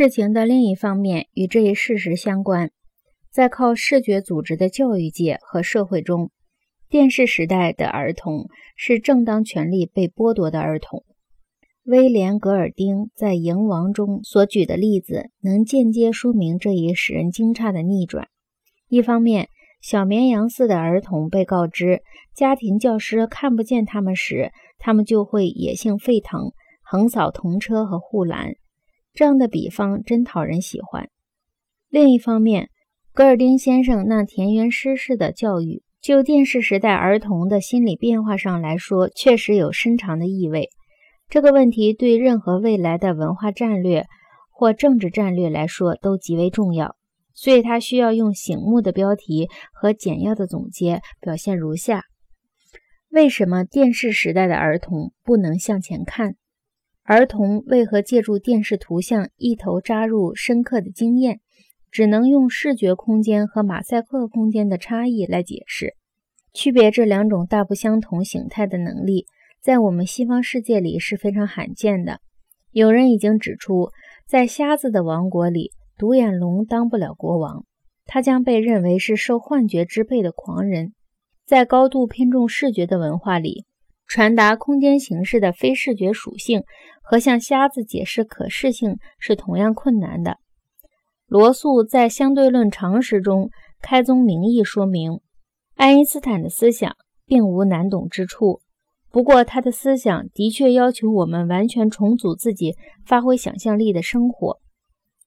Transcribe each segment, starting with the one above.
事情的另一方面与这一事实相关，在靠视觉组织的教育界和社会中，电视时代的儿童是正当权利被剥夺的儿童。威廉·格尔丁在《蝇王》中所举的例子，能间接说明这一使人惊诧的逆转。一方面，小绵羊似的儿童被告知，家庭教师看不见他们时，他们就会野性沸腾，横扫童车和护栏。这样的比方真讨人喜欢。另一方面，戈尔丁先生那田园诗式的教育，就电视时代儿童的心理变化上来说，确实有深长的意味。这个问题对任何未来的文化战略或政治战略来说都极为重要。所以，他需要用醒目的标题和简要的总结，表现如下：为什么电视时代的儿童不能向前看？儿童为何借助电视图像一头扎入深刻的经验？只能用视觉空间和马赛克空间的差异来解释。区别这两种大不相同形态的能力，在我们西方世界里是非常罕见的。有人已经指出，在瞎子的王国里。独眼龙当不了国王，他将被认为是受幻觉支配的狂人。在高度偏重视觉的文化里，传达空间形式的非视觉属性和向瞎子解释可视性是同样困难的。罗素在相对论常识中开宗明义说明，爱因斯坦的思想并无难懂之处。不过，他的思想的确要求我们完全重组自己发挥想象力的生活。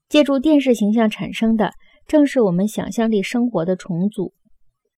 借助电视形象产生的，正是我们想象力生活的重组。